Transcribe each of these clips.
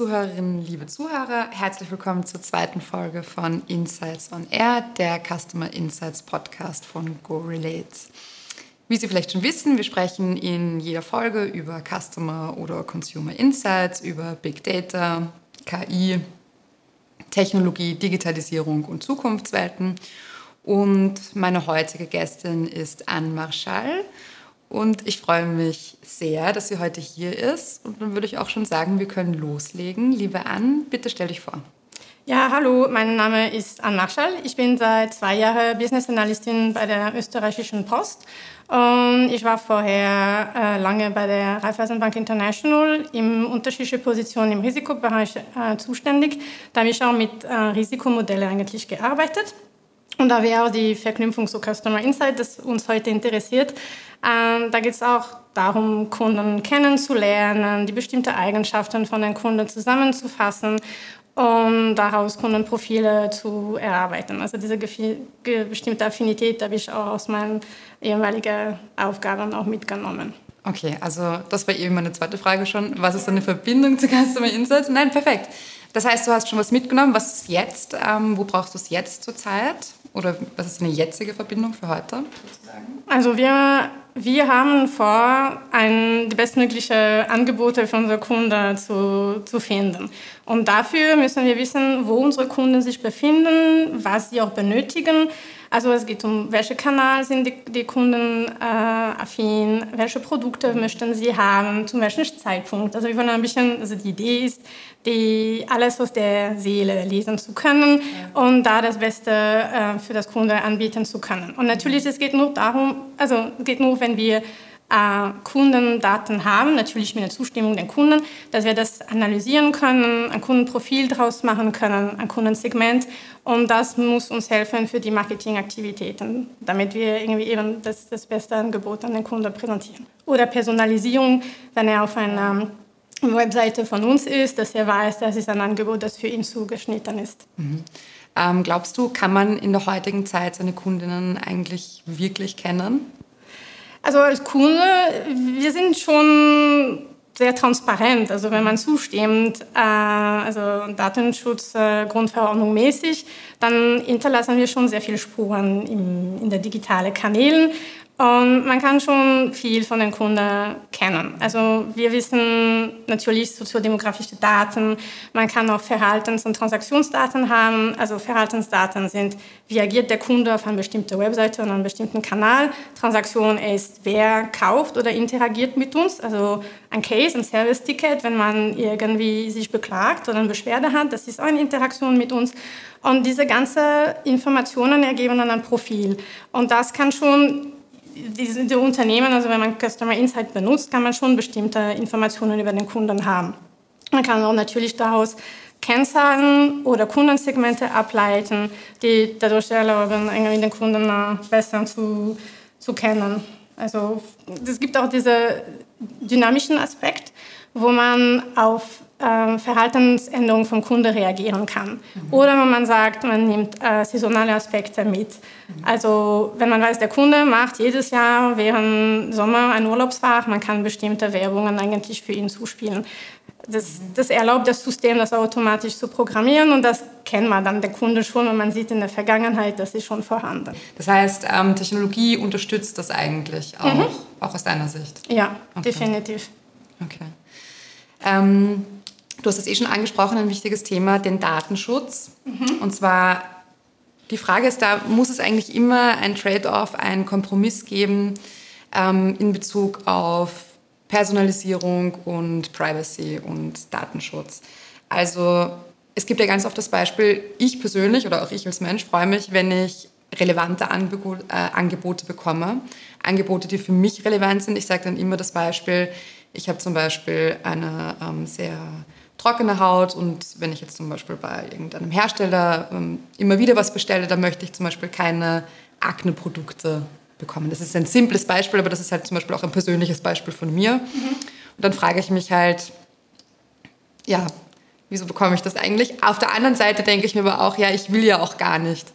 Zuhörerinnen, liebe Zuhörer, herzlich willkommen zur zweiten Folge von Insights on Air, der Customer Insights Podcast von GoRelates. Wie Sie vielleicht schon wissen, wir sprechen in jeder Folge über Customer oder Consumer Insights, über Big Data, KI, Technologie, Digitalisierung und Zukunftswelten. Und meine heutige Gästin ist Anne Marschall. Und ich freue mich sehr, dass sie heute hier ist. Und dann würde ich auch schon sagen, wir können loslegen. Liebe Anne, bitte stell dich vor. Ja, hallo, mein Name ist Anne Marschall. Ich bin seit zwei Jahren Business Analystin bei der österreichischen Post. Und ich war vorher äh, lange bei der Raiffeisenbank International in unterschiedlichen Positionen im Risikobereich äh, zuständig. Da habe ich auch mit äh, Risikomodellen eigentlich gearbeitet. Und da wäre auch die Verknüpfung zu Customer Insight, das uns heute interessiert. Ähm, da geht es auch darum, Kunden kennenzulernen, die bestimmten Eigenschaften von den Kunden zusammenzufassen und daraus Kundenprofile zu erarbeiten. Also diese bestimmte Affinität habe ich auch aus meinen ehemaligen Aufgaben auch mitgenommen. Okay, also das war eben meine zweite Frage schon. Was ist eine Verbindung zu Customer Insights? Nein, perfekt. Das heißt, du hast schon was mitgenommen. Was ist jetzt? Ähm, wo brauchst du es jetzt zurzeit? Oder was ist eine jetzige Verbindung für heute? Also wir, wir haben vor, ein, die bestmöglichen Angebote für unsere Kunden zu, zu finden. Und dafür müssen wir wissen, wo unsere Kunden sich befinden, was sie auch benötigen also es geht um, welche Kanal sind die, die Kunden äh, affin, welche Produkte möchten sie haben, zu welchem Zeitpunkt. Also wir wollen ein bisschen, also die Idee ist, die alles aus der Seele lesen zu können ja. und da das Beste äh, für das Kunde anbieten zu können. Und natürlich, es geht nur darum, also es geht nur, wenn wir äh, Kundendaten haben, natürlich mit der Zustimmung der Kunden, dass wir das analysieren können, ein Kundenprofil daraus machen können, ein Kundensegment. Und das muss uns helfen für die Marketingaktivitäten, damit wir irgendwie eben das, das beste Angebot an den Kunden präsentieren. Oder Personalisierung, wenn er auf einer Webseite von uns ist, dass er weiß, das ist ein Angebot, das für ihn zugeschnitten ist. Mhm. Ähm, glaubst du, kann man in der heutigen Zeit seine Kundinnen eigentlich wirklich kennen? Also als Kunde, wir sind schon sehr transparent. Also wenn man zustimmt, äh, also Datenschutz, äh, Grundverordnung mäßig, dann hinterlassen wir schon sehr viele Spuren in, in der digitalen Kanälen. Und man kann schon viel von den Kunden kennen. Also wir wissen natürlich soziodemografische Daten, man kann auch Verhaltens- und Transaktionsdaten haben. Also Verhaltensdaten sind, wie agiert der Kunde auf einer bestimmten Webseite oder einem bestimmten Kanal. Transaktion ist, wer kauft oder interagiert mit uns. Also ein Case, ein Service-Ticket, wenn man irgendwie sich beklagt oder eine Beschwerde hat, das ist auch eine Interaktion mit uns. Und diese ganzen Informationen ergeben dann ein Profil. Und das kann schon die, die Unternehmen, also wenn man Customer Insight benutzt, kann man schon bestimmte Informationen über den Kunden haben. Man kann auch natürlich daraus Kennzahlen oder Kundensegmente ableiten, die dadurch erlauben, irgendwie den Kunden besser zu, zu kennen. Also es gibt auch diesen dynamischen Aspekt, wo man auf äh, Verhaltensänderungen vom Kunden reagieren kann. Mhm. Oder wenn man sagt, man nimmt äh, saisonale Aspekte mit. Mhm. Also wenn man weiß, der Kunde macht jedes Jahr während Sommer ein Urlaubsfach, man kann bestimmte Werbungen eigentlich für ihn zuspielen. Das, das, erlaubt das System, das automatisch zu programmieren und das kennt man dann der Kunde schon und man sieht in der Vergangenheit, das ist schon vorhanden. Das heißt, ähm, Technologie unterstützt das eigentlich auch, mhm. auch aus deiner Sicht? Ja, okay. definitiv. Okay. Ähm, Du hast es eh schon angesprochen, ein wichtiges Thema, den Datenschutz. Mhm. Und zwar, die Frage ist da, muss es eigentlich immer ein Trade-off, einen Kompromiss geben ähm, in Bezug auf Personalisierung und Privacy und Datenschutz? Also es gibt ja ganz oft das Beispiel, ich persönlich oder auch ich als Mensch freue mich, wenn ich relevante Angebot, äh, Angebote bekomme. Angebote, die für mich relevant sind. Ich sage dann immer das Beispiel, ich habe zum Beispiel eine ähm, sehr trockene Haut und wenn ich jetzt zum Beispiel bei irgendeinem Hersteller ähm, immer wieder was bestelle, dann möchte ich zum Beispiel keine Akne-Produkte bekommen. Das ist ein simples Beispiel, aber das ist halt zum Beispiel auch ein persönliches Beispiel von mir. Mhm. Und dann frage ich mich halt, ja, wieso bekomme ich das eigentlich? Auf der anderen Seite denke ich mir aber auch, ja, ich will ja auch gar nicht,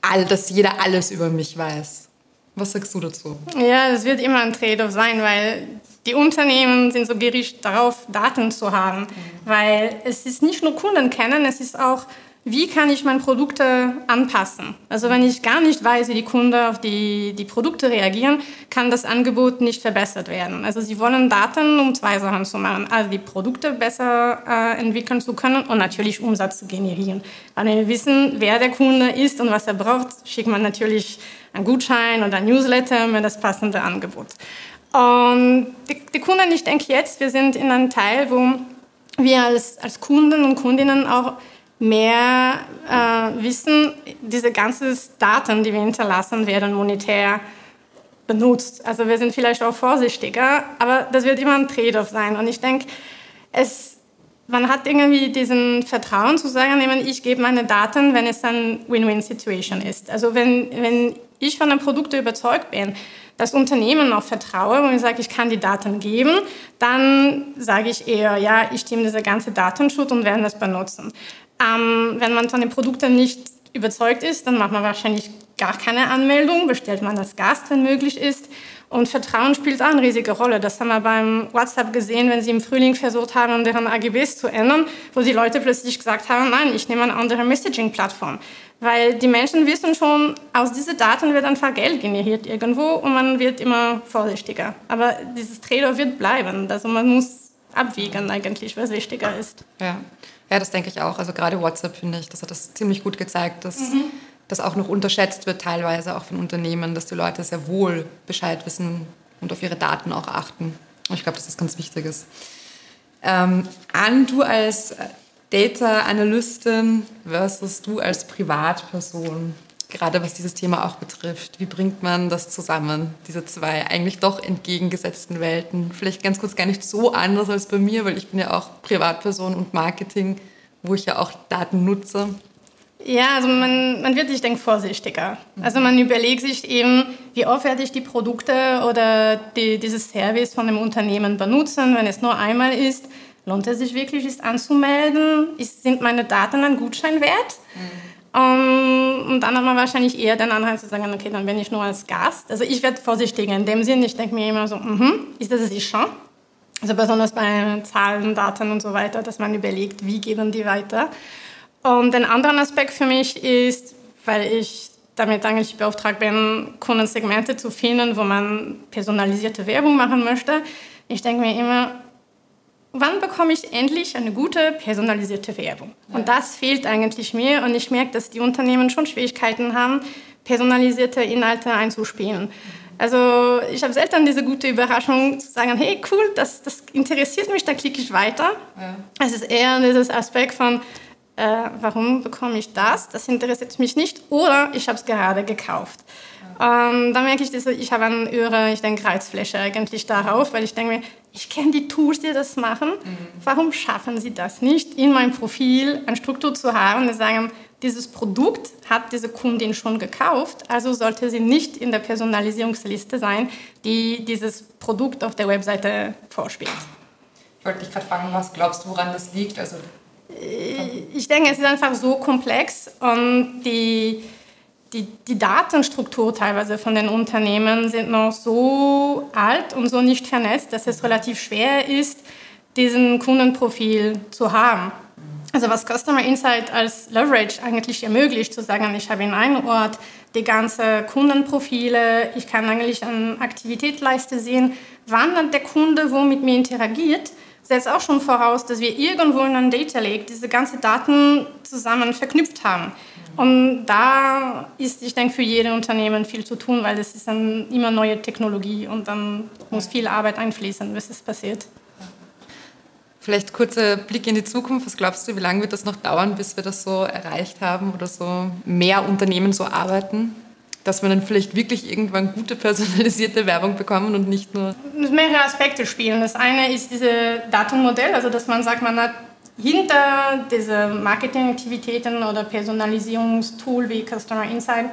all, dass jeder alles über mich weiß. Was sagst du dazu? Ja, es wird immer ein Trade-off sein, weil die Unternehmen sind so gierig darauf, Daten zu haben. Mhm. Weil es ist nicht nur Kunden kennen, es ist auch wie kann ich meine Produkte anpassen? Also wenn ich gar nicht weiß, wie die Kunden auf die, die Produkte reagieren, kann das Angebot nicht verbessert werden. Also sie wollen Daten, um zwei Sachen zu machen. Also die Produkte besser äh, entwickeln zu können und natürlich Umsatz zu generieren. Weil wir wissen, wer der Kunde ist und was er braucht, schickt man natürlich einen Gutschein oder ein Newsletter mit das passende Angebot. Und die, die Kunden, ich denke jetzt, wir sind in einem Teil, wo wir als, als Kunden und Kundinnen auch mehr äh, wissen, diese ganzen Daten, die wir hinterlassen, werden monetär benutzt. Also wir sind vielleicht auch vorsichtiger, aber das wird immer ein Trade-off sein. Und ich denke, es, man hat irgendwie diesen Vertrauen zu sagen, ich gebe meine Daten, wenn es eine Win-Win-Situation ist. Also wenn, wenn ich von einem Produkt überzeugt bin, das Unternehmen auch vertraue und ich sage, ich kann die Daten geben, dann sage ich eher, ja, ich stimme diese ganze Datenschutz und werde das benutzen. Ähm, wenn man von den Produkten nicht überzeugt ist, dann macht man wahrscheinlich gar keine Anmeldung, bestellt man als Gast, wenn möglich ist. Und Vertrauen spielt auch eine riesige Rolle. Das haben wir beim WhatsApp gesehen, wenn sie im Frühling versucht haben, deren AGBs zu ändern, wo die Leute plötzlich gesagt haben, nein, ich nehme eine andere Messaging-Plattform. Weil die Menschen wissen schon, aus diesen Daten wird einfach Geld generiert irgendwo und man wird immer vorsichtiger. Aber dieses Trade-off wird bleiben. Also man muss abwägen eigentlich, was wichtiger ist. Ja. Ja, das denke ich auch. Also gerade WhatsApp finde ich, das hat das ziemlich gut gezeigt, dass mhm. Das auch noch unterschätzt wird, teilweise auch von Unternehmen, dass die Leute sehr wohl Bescheid wissen und auf ihre Daten auch achten. Und ich glaube, das ganz wichtig ist. Ähm, Ann, du als Data Analystin versus du als Privatperson gerade was dieses Thema auch betrifft. Wie bringt man das zusammen, diese zwei eigentlich doch entgegengesetzten Welten? Vielleicht ganz kurz gar nicht so anders als bei mir, weil ich bin ja auch Privatperson und Marketing, wo ich ja auch Daten nutze. Ja, also man, man wird, ich denke, vorsichtiger. Also man überlegt sich eben, wie oft werde ich die Produkte oder die, dieses Service von dem Unternehmen benutzen, wenn es nur einmal ist. Lohnt es sich wirklich, es anzumelden? sind meine Daten ein Gutschein wert? Mhm. Um, ähm, und dann hat man wahrscheinlich eher den Anhalt zu sagen, okay, dann bin ich nur als Gast. Also ich werde vorsichtiger in dem Sinn. Ich denke mir immer so, mm ist das es schon? Also besonders bei Zahlen, Daten und so weiter, dass man überlegt, wie geben die weiter. Und ein anderer Aspekt für mich ist, weil ich damit eigentlich beauftragt bin, Kundensegmente zu finden, wo man personalisierte Werbung machen möchte. Ich denke mir immer, wann bekomme ich endlich eine gute personalisierte Werbung? Und das fehlt eigentlich mir und ich merke, dass die Unternehmen schon Schwierigkeiten haben, personalisierte Inhalte einzuspielen. Also ich habe selten diese gute Überraschung zu sagen, hey cool, das, das interessiert mich, da klicke ich weiter. Ja. Es ist eher dieses Aspekt von, äh, warum bekomme ich das? Das interessiert mich nicht oder ich habe es gerade gekauft. Ähm, da merke ich, dass ich habe eine höhere, ich denke, Reizfläche eigentlich darauf, weil ich denke mir, ich kenne die Tools, die das machen. Mhm. Warum schaffen sie das nicht, in meinem Profil eine Struktur zu haben, die sagen, dieses Produkt hat diese Kundin schon gekauft, also sollte sie nicht in der Personalisierungsliste sein, die dieses Produkt auf der Webseite vorspielt. Ich wollte dich gerade fragen, was glaubst du, woran das liegt? Also ich denke, es ist einfach so komplex und die die, die Datenstruktur teilweise von den Unternehmen sind noch so alt und so nicht vernetzt, dass es relativ schwer ist, diesen Kundenprofil zu haben. Also was Customer Insight als Leverage eigentlich ermöglicht, zu sagen, ich habe in einem Ort die ganzen Kundenprofile, ich kann eigentlich eine Aktivitätsleiste sehen, wann der Kunde wo mit mir interagiert, setzt auch schon voraus, dass wir irgendwo in einem Data Lake diese ganzen Daten zusammen verknüpft haben. Und da ist, ich denke, für jedes Unternehmen viel zu tun, weil es ist dann immer neue Technologie und dann muss viel Arbeit einfließen, bis es passiert. Vielleicht kurzer Blick in die Zukunft. Was glaubst du, wie lange wird das noch dauern, bis wir das so erreicht haben oder so mehr Unternehmen so arbeiten? Dass wir dann vielleicht wirklich irgendwann gute personalisierte Werbung bekommen und nicht nur. Mehrere Aspekte spielen. Das eine ist dieses Datenmodell, also dass man sagt, man hat hinter diesen Marketingaktivitäten oder Personalisierungstool wie Customer Insight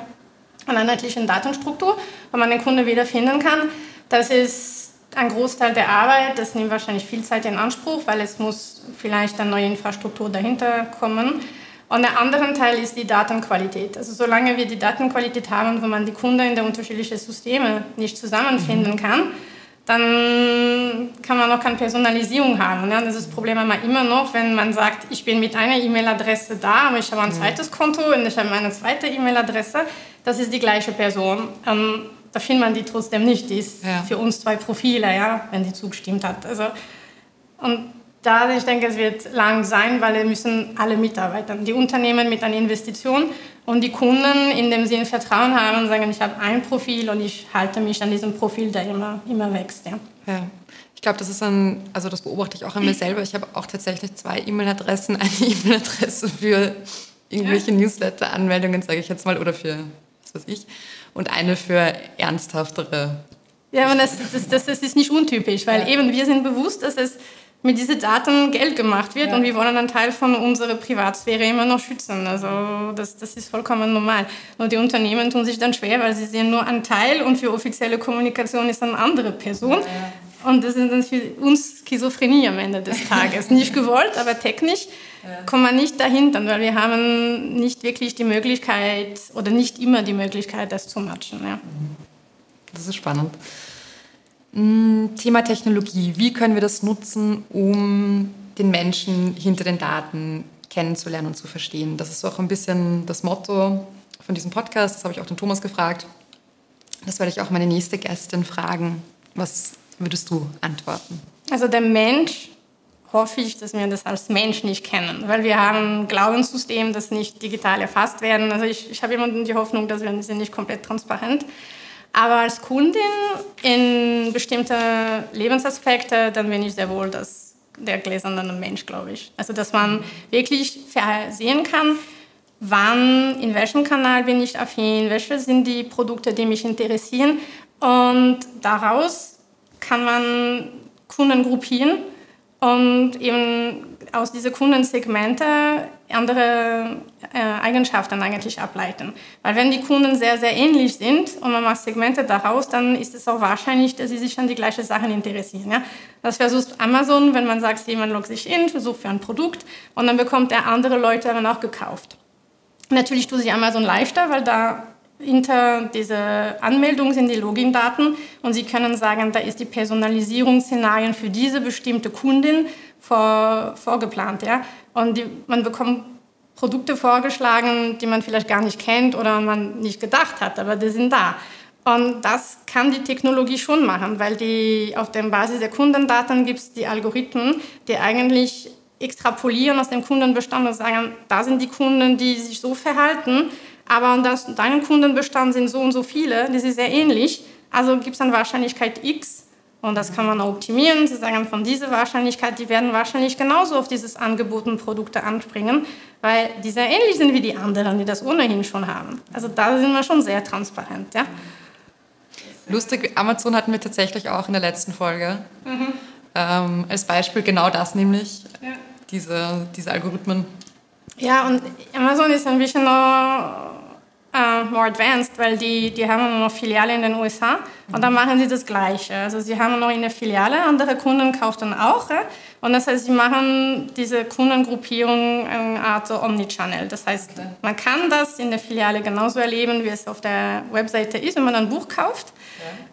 eine einheitliche Datenstruktur, wo man den Kunden wiederfinden kann. Das ist ein Großteil der Arbeit. Das nimmt wahrscheinlich viel Zeit in Anspruch, weil es muss vielleicht eine neue Infrastruktur dahinter kommen. Und der andere Teil ist die Datenqualität. Also solange wir die Datenqualität haben, wo man die Kunden in der unterschiedlichen Systeme nicht zusammenfinden kann, dann kann man auch keine Personalisierung haben. Ja? Das ist das Problem immer noch, wenn man sagt, ich bin mit einer E-Mail-Adresse da, aber ich habe ein zweites Konto und ich habe eine zweite E-Mail-Adresse. Das ist die gleiche Person. Ähm, da findet man die trotzdem nicht. Die ist ja. für uns zwei Profile, ja, wenn die zugestimmt hat. Also, und da, ich denke, es wird lang sein, weil wir müssen alle mitarbeiten. Die Unternehmen mit einer Investition und die Kunden, indem sie ein Vertrauen haben, sagen, ich habe ein Profil und ich halte mich an diesem Profil, der immer, immer wächst. Ja. ja. Ich glaube, das ist ein, also das beobachte ich auch an mir selber. Ich habe auch tatsächlich zwei E-Mail-Adressen. Eine E-Mail-Adresse für irgendwelche. Newsletter-Anmeldungen, sage ich jetzt mal, oder für was weiß ich. Und eine für ernsthaftere. Ja, und das, das, das, das ist nicht untypisch, weil ja. eben wir sind bewusst, dass es mit diesen Daten Geld gemacht wird ja. und wir wollen einen Teil von unserer Privatsphäre immer noch schützen. Also das, das ist vollkommen normal. Nur die Unternehmen tun sich dann schwer, weil sie sehen nur einen Teil und für offizielle Kommunikation ist eine andere Person. Ja. Und das ist dann für uns Schizophrenie am Ende des Tages. nicht gewollt, aber technisch ja. kommt man nicht dahinter, weil wir haben nicht wirklich die Möglichkeit oder nicht immer die Möglichkeit, das zu matchen. Ja. Das ist spannend. Mm, Thema Technologie. Wie können wir das nutzen, um den Menschen hinter den Daten kennenzulernen und zu verstehen? Das ist auch ein bisschen das Motto von diesem Podcast. Das habe ich auch den Thomas gefragt. Das werde ich auch meine nächste Gästin fragen. Was würdest du antworten? Also der Mensch hoffe ich, dass wir das als Mensch nicht kennen, weil wir haben ein Glaubenssystem, das nicht digital erfasst werden. Also ich, ich habe immer die Hoffnung, dass wir sind nicht komplett transparent. Aber als Kundin in bestimmte Lebensaspekte, dann bin ich sehr wohl das, der gläserne Mensch, glaube ich. Also, dass man wirklich sehen kann, wann, in welchem Kanal bin ich affin, welche sind die Produkte, die mich interessieren. Und daraus kann man Kunden gruppieren und eben aus diesen Kundensegmente andere äh, Eigenschaften eigentlich ableiten. Weil wenn die Kunden sehr, sehr ähnlich sind und man macht Segmente daraus, dann ist es auch wahrscheinlich, dass sie sich an die gleichen Sachen interessieren. Ja? Das versucht Amazon, wenn man sagt, jemand loggt sich in, versucht für ein Produkt und dann bekommt er andere Leute dann auch gekauft. Natürlich tut sich Amazon leichter, weil da hinter dieser Anmeldung sind die Login-Daten und Sie können sagen, da ist die Personalisierungsszenarien für diese bestimmte Kundin vor, vorgeplant. Ja? Und die, man bekommt Produkte vorgeschlagen, die man vielleicht gar nicht kennt oder man nicht gedacht hat, aber die sind da. Und das kann die Technologie schon machen, weil die, auf der Basis der Kundendaten gibt es die Algorithmen, die eigentlich extrapolieren aus dem Kundenbestand und sagen, da sind die Kunden, die sich so verhalten, aber in deinem Kundenbestand sind so und so viele, die sind sehr ähnlich, also gibt es eine Wahrscheinlichkeit X, und das kann man optimieren. Sie sagen, von dieser Wahrscheinlichkeit, die werden wahrscheinlich genauso auf dieses Angebot und Produkte anspringen, weil die sehr ähnlich sind wie die anderen, die das ohnehin schon haben. Also da sind wir schon sehr transparent. Ja? Lustig, Amazon hatten wir tatsächlich auch in der letzten Folge. Mhm. Ähm, als Beispiel genau das nämlich, ja. diese, diese Algorithmen. Ja, und Amazon ist ein bisschen noch uh, more advanced, weil die, die haben noch Filiale in den USA und dann machen sie das Gleiche. Also sie haben noch eine Filiale, andere Kunden kaufen auch. Ja? Und das heißt, sie machen diese Kundengruppierung eine Art so Omnichannel. Das heißt, man kann das in der Filiale genauso erleben, wie es auf der Webseite ist, wenn man ein Buch kauft.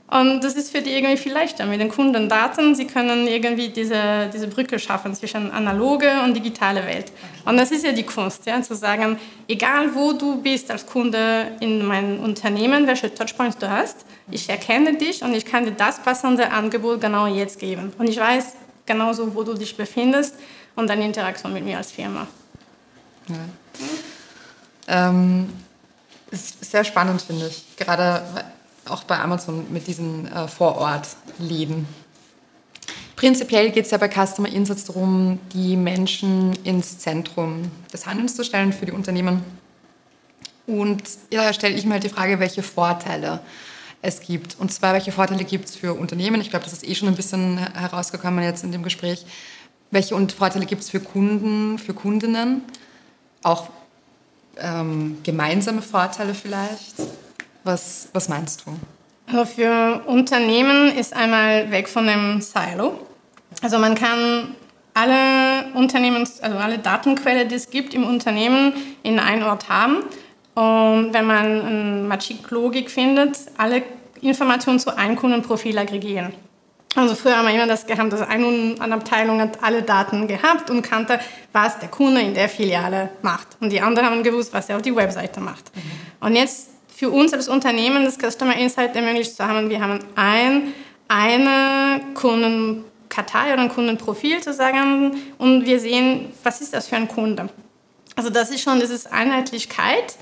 Und das ist für die irgendwie viel leichter mit den Kundendaten. Sie können irgendwie diese, diese Brücke schaffen zwischen analoge und digitale Welt. Und das ist ja die Kunst, ja, zu sagen, egal wo du bist als Kunde in meinem Unternehmen, welche Touchpoints du hast, ich erkenne dich und ich kann dir das passende Angebot genau jetzt geben. Und ich weiß genauso, wo du dich befindest und deine Interaktion mit mir als Firma. Ja. Ähm, ist sehr spannend, finde ich. Gerade auch bei Amazon mit diesen äh, Vorortläden. Prinzipiell geht es ja bei Customer Insights darum, die Menschen ins Zentrum des Handelns zu stellen für die Unternehmen. Und ja, stelle ich mir halt die Frage, welche Vorteile es gibt. Und zwar, welche Vorteile gibt es für Unternehmen? Ich glaube, das ist eh schon ein bisschen herausgekommen jetzt in dem Gespräch. Welche Vorteile gibt es für Kunden, für Kundinnen? Auch ähm, gemeinsame Vorteile vielleicht? Was, was meinst du? Also für Unternehmen ist einmal weg von dem Silo. Also man kann alle Unternehmens, also alle Datenquellen, die es gibt im Unternehmen, in einen Ort haben. Und wenn man eine Magic-Logik findet, alle Informationen zu einem Kundenprofil aggregieren. Also früher haben wir immer das gehabt, dass eine Abteilung hat alle Daten gehabt und kannte, was der Kunde in der Filiale macht. Und die anderen haben gewusst, was er auf die Webseite macht. Mhm. Und jetzt für uns als Unternehmen das Customer Insight ermöglicht zu haben, wir haben ein, eine Kundenkartei oder ein Kundenprofil zu sagen und wir sehen, was ist das für ein Kunde. Also das ist schon, diese Einheitlichkeit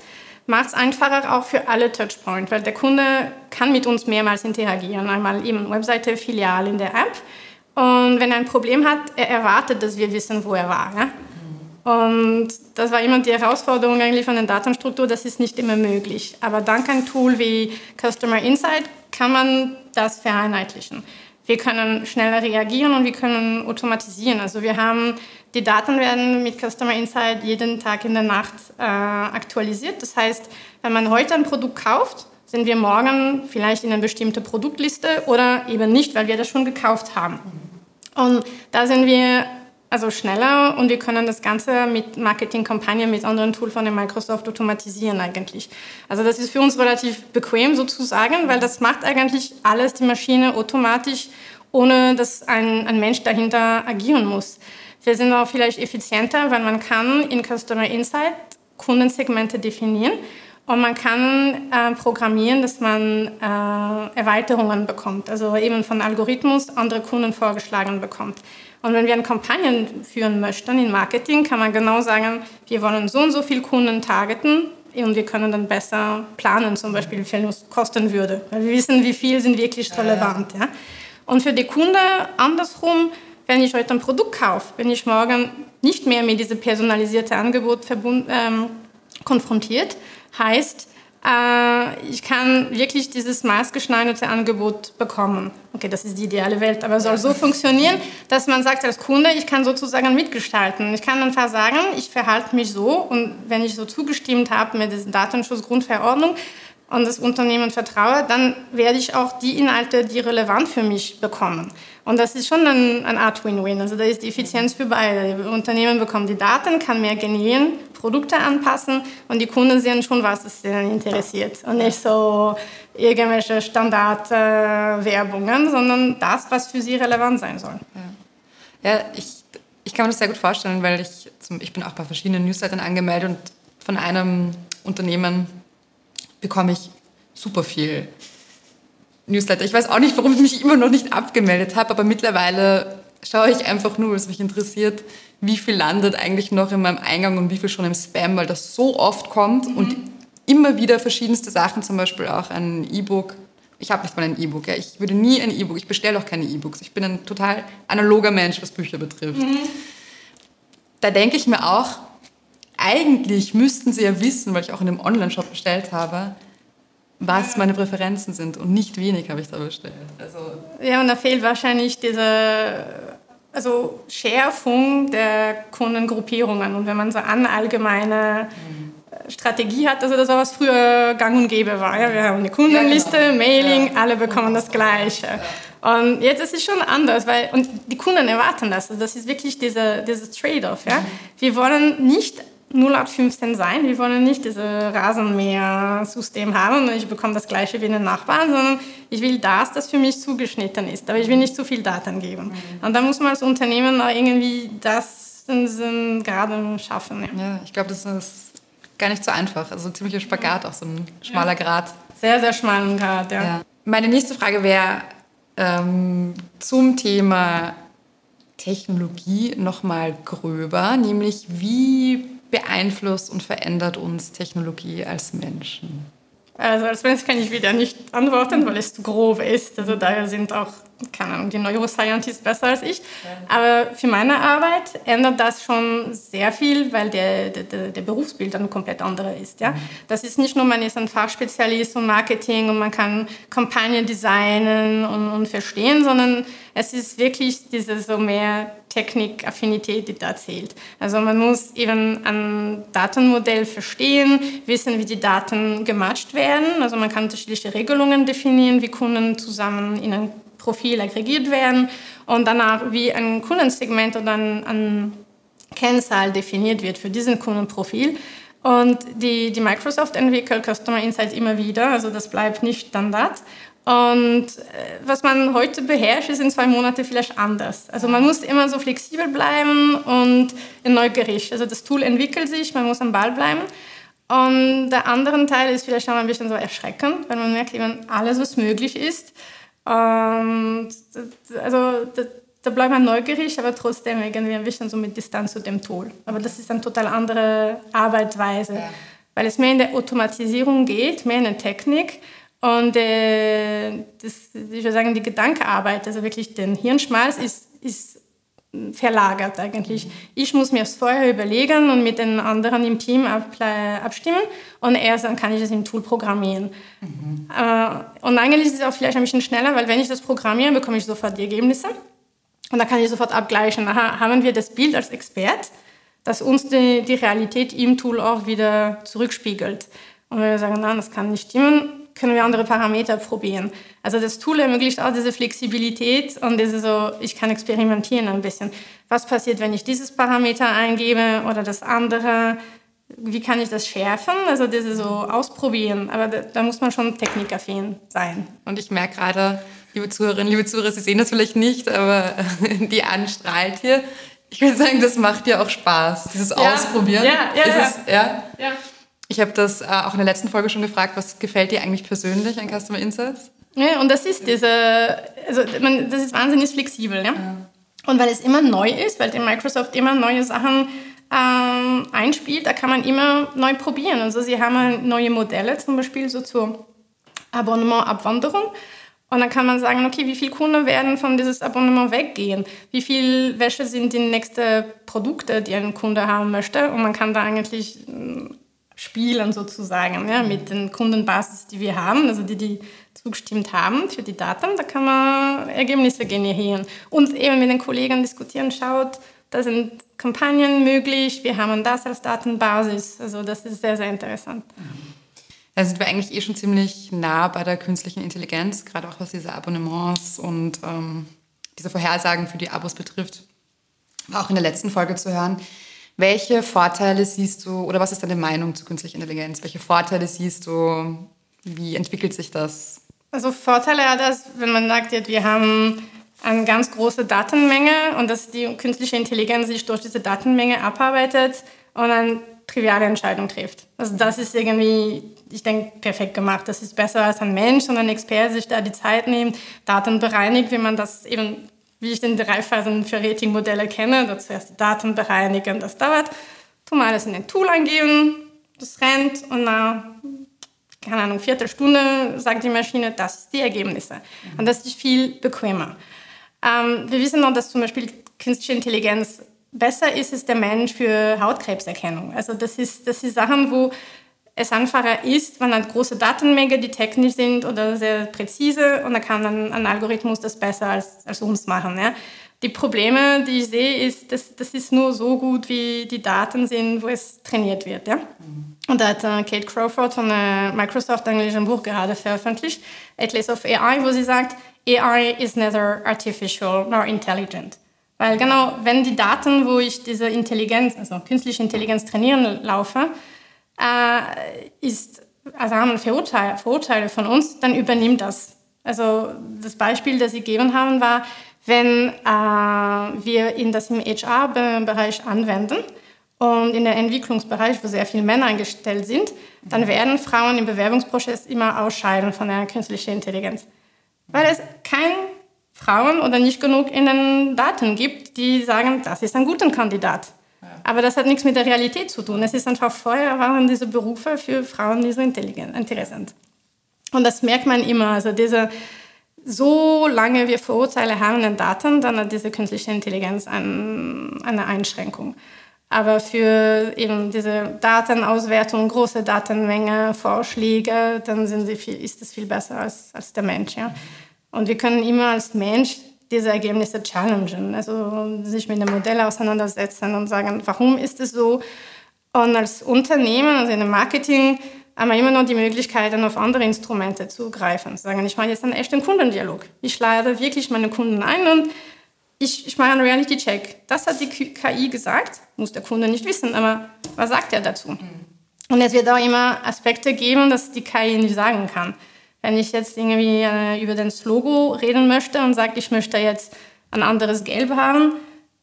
macht es einfacher auch für alle Touchpoints, weil der Kunde kann mit uns mehrmals interagieren. Einmal eben Webseite, Filiale in der App. Und wenn er ein Problem hat, er erwartet, dass wir wissen, wo er war. Ja? Und das war immer die Herausforderung eigentlich von der Datenstruktur, das ist nicht immer möglich. Aber dank einem Tool wie Customer Insight kann man das vereinheitlichen. Wir können schneller reagieren und wir können automatisieren. Also wir haben, die Daten werden mit Customer Insight jeden Tag in der Nacht äh, aktualisiert. Das heißt, wenn man heute ein Produkt kauft, sind wir morgen vielleicht in eine bestimmte Produktliste oder eben nicht, weil wir das schon gekauft haben. Und da sind wir also schneller und wir können das Ganze mit Marketingkampagnen, mit anderen Tools von Microsoft automatisieren eigentlich. Also das ist für uns relativ bequem sozusagen, weil das macht eigentlich alles die Maschine automatisch, ohne dass ein, ein Mensch dahinter agieren muss. Wir sind auch vielleicht effizienter, weil man kann in Customer Insight Kundensegmente definieren und man kann äh, programmieren, dass man äh, Erweiterungen bekommt, also eben von Algorithmus andere Kunden vorgeschlagen bekommt. Und wenn wir eine Kampagne führen möchten in Marketing, kann man genau sagen, wir wollen so und so viele Kunden targeten und wir können dann besser planen, zum Beispiel, wie viel es kosten würde. Weil wir wissen, wie viel sind wirklich relevant. Ja. Und für die Kunden andersrum, wenn ich heute ein Produkt kaufe, bin ich morgen nicht mehr mit diesem personalisierten Angebot ähm, konfrontiert, heißt, ich kann wirklich dieses maßgeschneiderte Angebot bekommen. Okay, das ist die ideale Welt, aber es soll so funktionieren, dass man sagt als Kunde, ich kann sozusagen mitgestalten. Ich kann einfach sagen, ich verhalte mich so und wenn ich so zugestimmt habe mit dieser Datenschutzgrundverordnung, und das Unternehmen vertraue, dann werde ich auch die Inhalte, die relevant für mich bekommen. Und das ist schon ein, ein Art Win-Win. Also da ist die Effizienz für beide. Die Unternehmen bekommen die Daten, kann mehr generieren, Produkte anpassen und die Kunden sehen schon, was es ihnen interessiert. Und nicht so irgendwelche Standardwerbungen, sondern das, was für sie relevant sein soll. Ja, ja ich, ich kann mir das sehr gut vorstellen, weil ich, zum, ich bin auch bei verschiedenen Newslettern angemeldet und von einem Unternehmen bekomme ich super viel Newsletter. Ich weiß auch nicht, warum ich mich immer noch nicht abgemeldet habe, aber mittlerweile schaue ich einfach nur, weil es mich interessiert, wie viel landet eigentlich noch in meinem Eingang und wie viel schon im Spam, weil das so oft kommt mhm. und immer wieder verschiedenste Sachen, zum Beispiel auch ein E-Book. Ich habe nicht mal ein E-Book. Ja. Ich würde nie ein E-Book, ich bestelle auch keine E-Books. Ich bin ein total analoger Mensch, was Bücher betrifft. Mhm. Da denke ich mir auch, eigentlich müssten sie ja wissen, weil ich auch in dem Online-Shop bestellt habe, was meine Präferenzen sind und nicht wenig habe ich da bestellt. Also ja, und da fehlt wahrscheinlich diese also Schärfung der Kundengruppierungen. Und wenn man so eine allgemeine Strategie hat, also das war was früher gang und gäbe war. Ja? Wir haben eine Kundenliste, ja, genau. Mailing, ja. alle bekommen das Gleiche. Und jetzt ist es schon anders, weil und die Kunden erwarten das. Also das ist wirklich diese, dieses Trade-off. Ja? Mhm. Wir wollen nicht 0815 sein. Wir wollen nicht dieses Rasenmäher-System haben und ich bekomme das gleiche wie den Nachbarn, sondern ich will das, das für mich zugeschnitten ist. Aber ich will nicht zu viel Daten geben. Und da muss man als Unternehmen auch irgendwie das gerade schaffen. Ja, ja ich glaube, das ist gar nicht so einfach. Also ein ziemlicher Spagat, auch so ein schmaler ja. Grad. Sehr, sehr schmalen Grad, ja. ja. Meine nächste Frage wäre ähm, zum Thema Technologie nochmal gröber, nämlich wie beeinflusst und verändert uns Technologie als Menschen? Also als Mensch kann ich wieder nicht antworten, weil es zu grob ist. Also daher sind auch, keine Ahnung, die Neuroscientists besser als ich. Aber für meine Arbeit ändert das schon sehr viel, weil der, der, der Berufsbild dann komplett anderer ist. Ja? Das ist nicht nur, man ist ein Fachspezialist und Marketing und man kann Kampagnen designen und, und verstehen, sondern es ist wirklich diese so mehr Technikaffinität, die da zählt. Also man muss eben ein Datenmodell verstehen, wissen, wie die Daten gematcht werden. Also man kann unterschiedliche Regelungen definieren, wie Kunden zusammen in ein Profil aggregiert werden und danach wie ein Kundensegment oder ein, ein Kennzahl definiert wird für diesen Kundenprofil. Und die, die Microsoft entwickelt Customer Insights immer wieder, also das bleibt nicht Standard. Und äh, was man heute beherrscht, ist in zwei Monaten vielleicht anders. Also man muss immer so flexibel bleiben und neugierig. Also das Tool entwickelt sich, man muss am Ball bleiben. Und der andere Teil ist vielleicht auch ein bisschen so erschreckend, weil man merkt eben alles, was möglich ist. Und also da bleibt man neugierig, aber trotzdem irgendwie ein bisschen so mit Distanz zu dem Tool. Aber das ist eine total andere Arbeitsweise, ja. weil es mehr in der Automatisierung geht, mehr in der Technik. Und äh, das, ich würde sagen, die Gedankenarbeit, also wirklich den Hirnschmalz, ist, ist verlagert eigentlich. Ich muss mir das vorher überlegen und mit den anderen im Team abstimmen und erst dann kann ich es im Tool programmieren. Mhm. Äh, und eigentlich ist es auch vielleicht ein bisschen schneller, weil wenn ich das programmiere, bekomme ich sofort die Ergebnisse und da kann ich sofort abgleichen. Aha, haben wir das Bild als Expert, das uns die, die Realität im Tool auch wieder zurückspiegelt. Und wenn wir sagen, nein, das kann nicht stimmen, können wir andere Parameter probieren. Also das Tool ermöglicht auch diese Flexibilität und diese so, ich kann experimentieren ein bisschen. Was passiert, wenn ich dieses Parameter eingebe oder das andere? Wie kann ich das schärfen? Also diese so ausprobieren. Aber da, da muss man schon technikaffin sein. Und ich merke gerade, liebe Zuhörerinnen, liebe Zuhörer, Sie sehen das vielleicht nicht, aber die anstrahlt hier. Ich würde sagen, das macht dir auch Spaß, dieses ja. Ausprobieren. Ja, ja. Es, ja? ja. Ich habe das äh, auch in der letzten Folge schon gefragt, was gefällt dir eigentlich persönlich an Customer Insights? Ja, und das ist diese, also man, das ist wahnsinnig flexibel, ja? ja. Und weil es immer neu ist, weil die Microsoft immer neue Sachen ähm, einspielt, da kann man immer neu probieren. Also sie haben neue Modelle, zum Beispiel so zur Abonnementabwanderung. Und dann kann man sagen, okay, wie viele Kunden werden von dieses Abonnement weggehen? Wie viel Wäsche sind die nächsten Produkte, die ein Kunde haben möchte? Und man kann da eigentlich spielen sozusagen ja, mit den Kundenbasis, die wir haben, also die, die zugestimmt haben für die Daten. Da kann man Ergebnisse generieren und eben mit den Kollegen diskutieren, schaut, da sind Kampagnen möglich, wir haben das als Datenbasis. Also das ist sehr, sehr interessant. Da sind wir eigentlich eh schon ziemlich nah bei der künstlichen Intelligenz, gerade auch was diese Abonnements und ähm, diese Vorhersagen für die Abos betrifft. War auch in der letzten Folge zu hören. Welche Vorteile siehst du oder was ist deine Meinung zu künstlicher Intelligenz? Welche Vorteile siehst du? Wie entwickelt sich das? Also Vorteile hat das, wenn man sagt, wir haben eine ganz große Datenmenge und dass die künstliche Intelligenz sich durch diese Datenmenge abarbeitet und eine triviale Entscheidung trifft. Also das ist irgendwie, ich denke, perfekt gemacht. Das ist besser als ein Mensch und ein Experte sich da die Zeit nimmt, Daten bereinigt, wie man das eben wie ich den drei Phasen für Ratingmodelle kenne. Dazu erst die Daten bereinigen, das dauert. Tu mal alles in ein Tool eingeben, das rennt und nach, keine Ahnung, Viertelstunde sagt die Maschine, das sind die Ergebnisse. Mhm. Und das ist viel bequemer. Ähm, wir wissen noch, dass zum Beispiel künstliche Intelligenz besser ist, ist der Mensch für Hautkrebserkennung. Also das ist, das ist Sachen, wo es einfacher ist, man hat große Datenmengen, die technisch sind oder sehr präzise und da kann dann ein Algorithmus das besser als, als uns machen. Ja. Die Probleme, die ich sehe, ist, dass das ist nur so gut, wie die Daten sind, wo es trainiert wird. Ja. Und da hat äh, Kate Crawford von äh, Microsoft eigentlich ein Buch gerade veröffentlicht, Atlas of AI, wo sie sagt, AI is neither artificial nor intelligent. Weil genau, wenn die Daten, wo ich diese Intelligenz, also künstliche Intelligenz trainieren laufe, äh, ist, also haben Vorurteile, Vorurteile von uns, dann übernimmt das. Also das Beispiel, das Sie gegeben haben, war, wenn äh, wir in das im HR-Bereich anwenden und in der Entwicklungsbereich, wo sehr viele Männer eingestellt sind, dann werden Frauen im Bewerbungsprozess immer ausscheiden von der künstlichen Intelligenz. Weil es kein Frauen oder nicht genug in den Daten gibt, die sagen, das ist ein guter Kandidat. Aber das hat nichts mit der Realität zu tun. Es ist einfach vorher waren diese Berufe für Frauen nicht so intelligent, interessant. Und das merkt man immer. Also diese, so lange wir Vorurteile haben in Daten, dann hat diese künstliche Intelligenz ein, eine Einschränkung. Aber für eben diese Datenauswertung, große Datenmenge, Vorschläge, dann viel, ist es viel besser als, als der Mensch. Ja? Und wir können immer als Mensch diese Ergebnisse challengen, also sich mit dem Modell auseinandersetzen und sagen, warum ist es so? Und als Unternehmen, also in dem Marketing, haben wir immer noch die Möglichkeit, dann auf andere Instrumente zu greifen. Sagen, ich mache jetzt einen echten Kundendialog. Ich lade wirklich meine Kunden ein und ich, ich mache einen Reality-Check. Das hat die KI gesagt, muss der Kunde nicht wissen, aber was sagt er dazu? Mhm. Und es wird auch immer Aspekte geben, dass die KI nicht sagen kann. Wenn ich jetzt irgendwie äh, über das Logo reden möchte und sage, ich möchte jetzt ein anderes Gelb haben,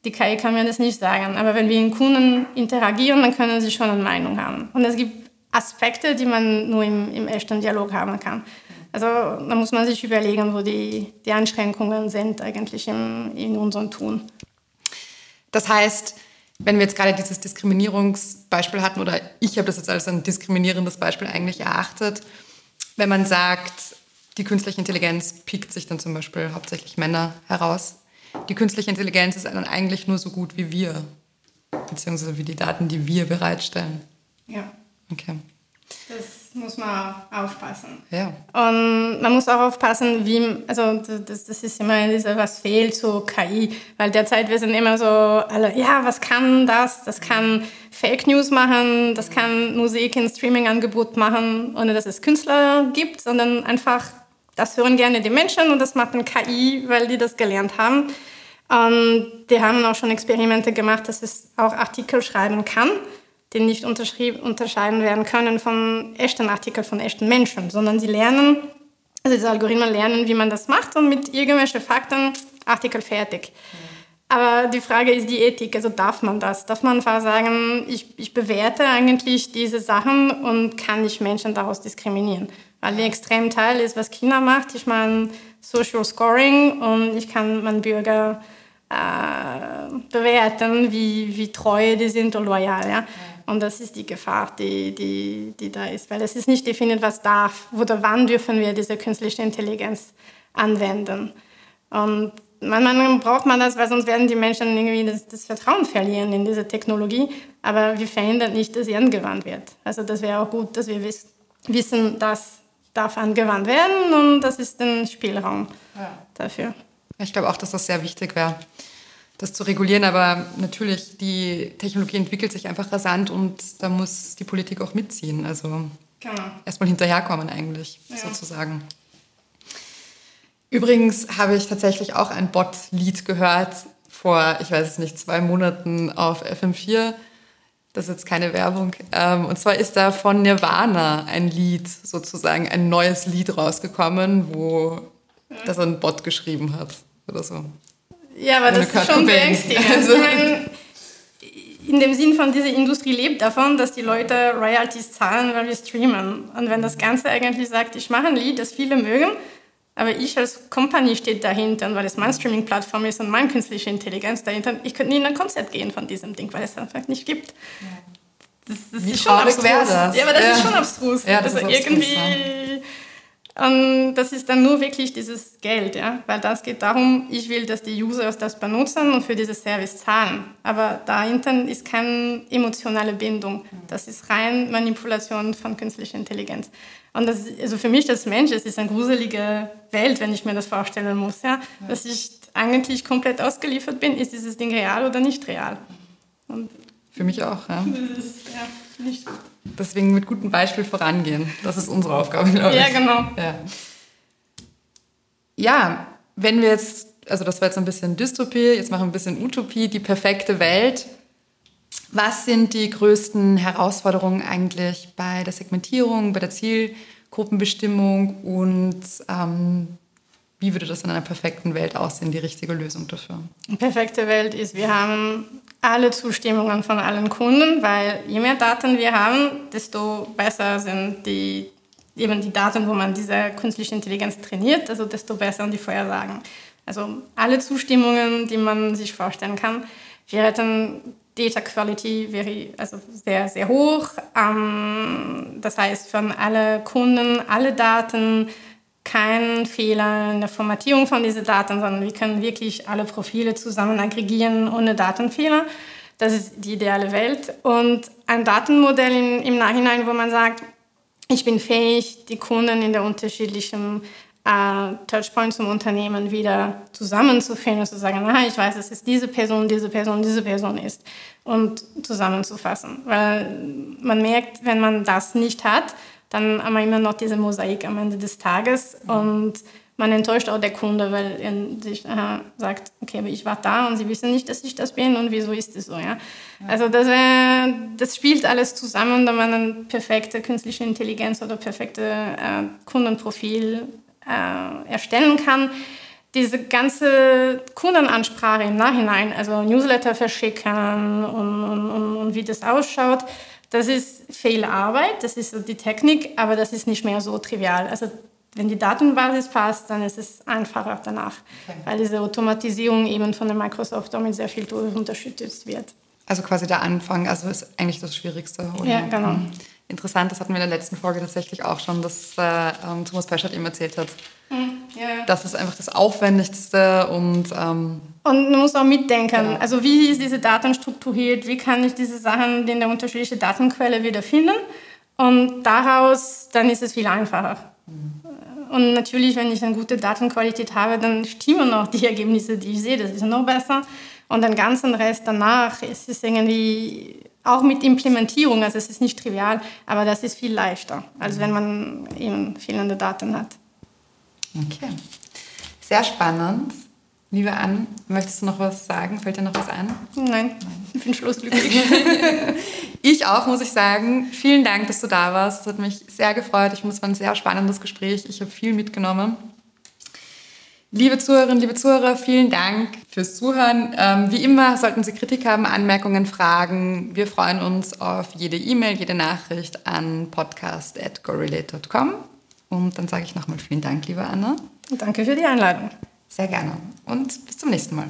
die KI kann mir das nicht sagen. Aber wenn wir mit Kunden interagieren, dann können sie schon eine Meinung haben. Und es gibt Aspekte, die man nur im, im echten Dialog haben kann. Also da muss man sich überlegen, wo die, die Einschränkungen sind eigentlich im, in unserem Tun. Das heißt, wenn wir jetzt gerade dieses Diskriminierungsbeispiel hatten, oder ich habe das jetzt als ein diskriminierendes Beispiel eigentlich erachtet, wenn man sagt, die künstliche Intelligenz pickt sich dann zum Beispiel hauptsächlich Männer heraus. Die künstliche Intelligenz ist dann eigentlich nur so gut wie wir, beziehungsweise wie die Daten, die wir bereitstellen. Ja. Okay. Das muss man aufpassen. Ja. Und man muss auch aufpassen, wie, also das, das ist immer diese, was fehlt so KI, weil derzeit wir sind immer so alle, ja, was kann das? Das kann Fake News machen, das kann Musik in Streaming-Angebot machen, ohne dass es Künstler gibt, sondern einfach, das hören gerne die Menschen und das macht ein KI, weil die das gelernt haben. Und die haben auch schon Experimente gemacht, dass es auch Artikel schreiben kann die nicht unterscheiden werden können von echten Artikeln von echten Menschen, sondern sie lernen, also diese Algorithmen lernen, wie man das macht und mit irgendwelchen Fakten Artikel fertig. Aber die Frage ist die Ethik, also darf man das? Darf man einfach sagen, ich, ich bewerte eigentlich diese Sachen und kann nicht Menschen daraus diskriminieren? Weil der Extremteil ist, was China macht. Ich meine, Social Scoring und ich kann meinen Bürger äh, bewerten, wie, wie treu die sind und loyal. Ja? Und das ist die Gefahr, die, die, die da ist, weil es ist nicht definiert, was darf oder wann dürfen wir diese künstliche Intelligenz anwenden. Und manchmal braucht man das, weil sonst werden die Menschen irgendwie das, das Vertrauen verlieren in diese Technologie. Aber wir verhindern nicht, dass sie angewandt wird. Also das wäre auch gut, dass wir wiss, wissen, das darf angewandt werden und das ist ein Spielraum ja. dafür. Ich glaube auch, dass das sehr wichtig wäre das zu regulieren. Aber natürlich, die Technologie entwickelt sich einfach rasant und da muss die Politik auch mitziehen. Also genau. erstmal hinterherkommen eigentlich, ja. sozusagen. Übrigens habe ich tatsächlich auch ein Bot-Lied gehört vor, ich weiß es nicht, zwei Monaten auf FM4. Das ist jetzt keine Werbung. Ähm, und zwar ist da von Nirvana ein Lied, sozusagen ein neues Lied rausgekommen, wo das ein Bot geschrieben hat oder so. Ja, aber das ist schon beängstigend. Also. in dem Sinn von dieser Industrie lebt davon, dass die Leute Royalties zahlen, weil wir streamen. Und wenn das Ganze eigentlich sagt, ich mache ein Lied, das viele mögen, aber ich als Company steht dahinter, weil es meine Streaming-Plattform ist und meine künstliche Intelligenz dahinter, ich könnte nie in ein Konzert gehen von diesem Ding, weil es einfach nicht gibt. Das, das Wie ist schon abstrus. Das? Ja, aber das ja. ist schon abstrus. Ja, das also ist irgendwie und das ist dann nur wirklich dieses Geld, ja? weil das geht darum, ich will, dass die User das benutzen und für dieses Service zahlen. Aber dahinter ist keine emotionale Bindung. Das ist rein Manipulation von künstlicher Intelligenz. Und das, also für mich als Mensch, es ist eine gruselige Welt, wenn ich mir das vorstellen muss, ja? dass ich eigentlich komplett ausgeliefert bin. Ist dieses Ding real oder nicht real? Und für mich auch. Ja. Das ist ja, nicht gut. Deswegen mit gutem Beispiel vorangehen. Das ist unsere Aufgabe, glaube ich. Ja, genau. Ja. ja, wenn wir jetzt, also das war jetzt ein bisschen Dystopie, jetzt machen wir ein bisschen Utopie, die perfekte Welt. Was sind die größten Herausforderungen eigentlich bei der Segmentierung, bei der Zielgruppenbestimmung und ähm, wie würde das in einer perfekten Welt aussehen, die richtige Lösung dafür? Perfekte Welt ist, wir haben alle Zustimmungen von allen Kunden, weil je mehr Daten wir haben, desto besser sind die, eben die Daten, wo man diese künstliche Intelligenz trainiert, also desto besser sind die Vorhersagen. Also alle Zustimmungen, die man sich vorstellen kann. Wir hätten Data Quality wäre also sehr, sehr hoch. Ähm, das heißt, von allen Kunden alle Daten, kein Fehler in der Formatierung von diesen Daten, sondern wir können wirklich alle Profile zusammen aggregieren ohne Datenfehler. Das ist die ideale Welt. Und ein Datenmodell im, im Nachhinein, wo man sagt, ich bin fähig, die Kunden in der unterschiedlichen äh, Touchpoints zum Unternehmen wieder zusammenzufinden und zu sagen, aha, ich weiß, es diese Person, diese Person, diese Person ist und zusammenzufassen. Weil man merkt, wenn man das nicht hat, dann haben wir immer noch diese Mosaik am Ende des Tages und man enttäuscht auch der Kunde, weil er sich äh, sagt, okay, aber ich war da und sie wissen nicht, dass ich das bin und wieso ist es so, ja. Also das, äh, das spielt alles zusammen, da man eine perfekte künstliche Intelligenz oder perfekte äh, Kundenprofil äh, erstellen kann. Diese ganze Kundenansprache im Nachhinein, also Newsletter verschicken und, und, und, und wie das ausschaut, das ist viel Arbeit, das ist so die Technik, aber das ist nicht mehr so trivial. Also wenn die Datenbasis passt, dann ist es einfacher danach, okay. weil diese Automatisierung eben von der Microsoft damit sehr viel unterstützt wird. Also quasi der Anfang, also ist eigentlich das Schwierigste. Oder? Ja, genau. Mhm. Interessant, das hatten wir in der letzten Folge tatsächlich auch schon, dass äh, ähm, Thomas Peschert eben erzählt hat. Mhm, ja. Das ist einfach das Aufwendigste und... Ähm, und man muss auch mitdenken, genau. also wie ist diese Daten strukturiert, wie kann ich diese Sachen in der unterschiedlichen Datenquelle wiederfinden und daraus, dann ist es viel einfacher. Mhm. Und natürlich, wenn ich eine gute Datenqualität habe, dann stimmen auch die Ergebnisse, die ich sehe, das ist noch besser. Und den ganzen Rest danach ist es irgendwie auch mit Implementierung, also es ist nicht trivial, aber das ist viel leichter, als wenn man eben fehlende Daten hat. Okay. Sehr spannend. Liebe Anne, möchtest du noch was sagen? Fällt dir noch was ein? Nein, ich bin schlussglücklich. ich auch, muss ich sagen. Vielen Dank, dass du da warst. Es hat mich sehr gefreut. Ich es war ein sehr spannendes Gespräch. Ich habe viel mitgenommen. Liebe Zuhörerinnen, liebe Zuhörer, vielen Dank fürs Zuhören. Ähm, wie immer sollten Sie Kritik haben, Anmerkungen, Fragen. Wir freuen uns auf jede E-Mail, jede Nachricht an podcast.gorillate.com. Und dann sage ich nochmal vielen Dank, liebe Anna. Danke für die Einladung. Sehr gerne und bis zum nächsten Mal.